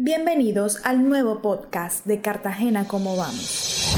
Bienvenidos al nuevo podcast de Cartagena Cómo Vamos.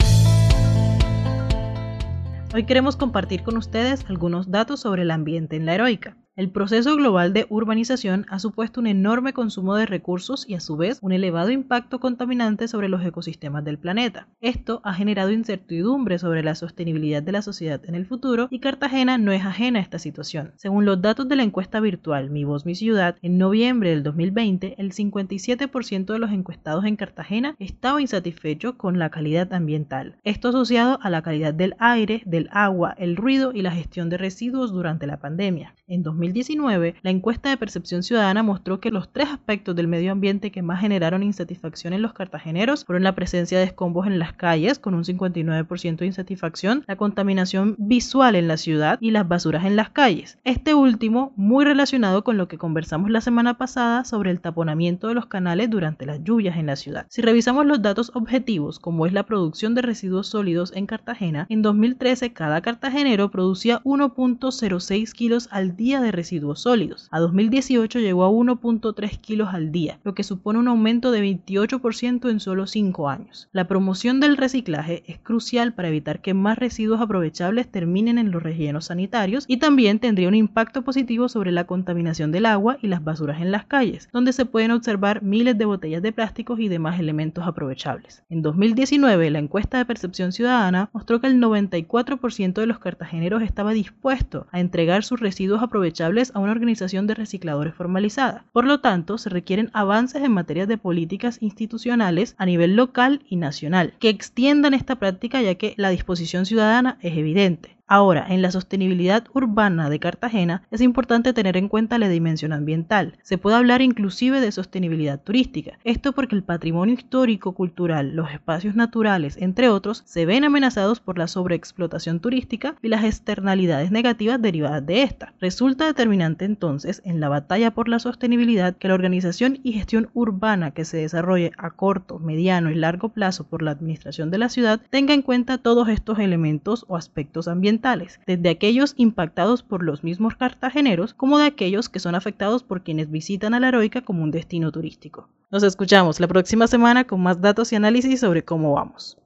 Hoy queremos compartir con ustedes algunos datos sobre el ambiente en la heroica. El proceso global de urbanización ha supuesto un enorme consumo de recursos y a su vez un elevado impacto contaminante sobre los ecosistemas del planeta. Esto ha generado incertidumbre sobre la sostenibilidad de la sociedad en el futuro y Cartagena no es ajena a esta situación. Según los datos de la encuesta virtual Mi Voz Mi Ciudad, en noviembre del 2020 el 57% de los encuestados en Cartagena estaba insatisfecho con la calidad ambiental. Esto asociado a la calidad del aire, del agua, el ruido y la gestión de residuos durante la pandemia. En 2019, la encuesta de percepción ciudadana mostró que los tres aspectos del medio ambiente que más generaron insatisfacción en los cartageneros fueron la presencia de escombros en las calles, con un 59% de insatisfacción, la contaminación visual en la ciudad y las basuras en las calles. Este último, muy relacionado con lo que conversamos la semana pasada sobre el taponamiento de los canales durante las lluvias en la ciudad. Si revisamos los datos objetivos, como es la producción de residuos sólidos en Cartagena, en 2013 cada cartagenero producía 1.06 kilos al día de residuos sólidos. A 2018 llegó a 1.3 kilos al día, lo que supone un aumento de 28% en solo 5 años. La promoción del reciclaje es crucial para evitar que más residuos aprovechables terminen en los rellenos sanitarios y también tendría un impacto positivo sobre la contaminación del agua y las basuras en las calles, donde se pueden observar miles de botellas de plásticos y demás elementos aprovechables. En 2019, la encuesta de percepción ciudadana mostró que el 94% de los cartageneros estaba dispuesto a entregar sus residuos aprovechables a una organización de recicladores formalizada. Por lo tanto, se requieren avances en materia de políticas institucionales a nivel local y nacional que extiendan esta práctica ya que la disposición ciudadana es evidente. Ahora, en la sostenibilidad urbana de Cartagena es importante tener en cuenta la dimensión ambiental. Se puede hablar inclusive de sostenibilidad turística. Esto porque el patrimonio histórico, cultural, los espacios naturales, entre otros, se ven amenazados por la sobreexplotación turística y las externalidades negativas derivadas de esta. Resulta determinante entonces en la batalla por la sostenibilidad que la organización y gestión urbana que se desarrolle a corto, mediano y largo plazo por la administración de la ciudad tenga en cuenta todos estos elementos o aspectos ambientales desde aquellos impactados por los mismos cartageneros como de aquellos que son afectados por quienes visitan a la heroica como un destino turístico. Nos escuchamos la próxima semana con más datos y análisis sobre cómo vamos.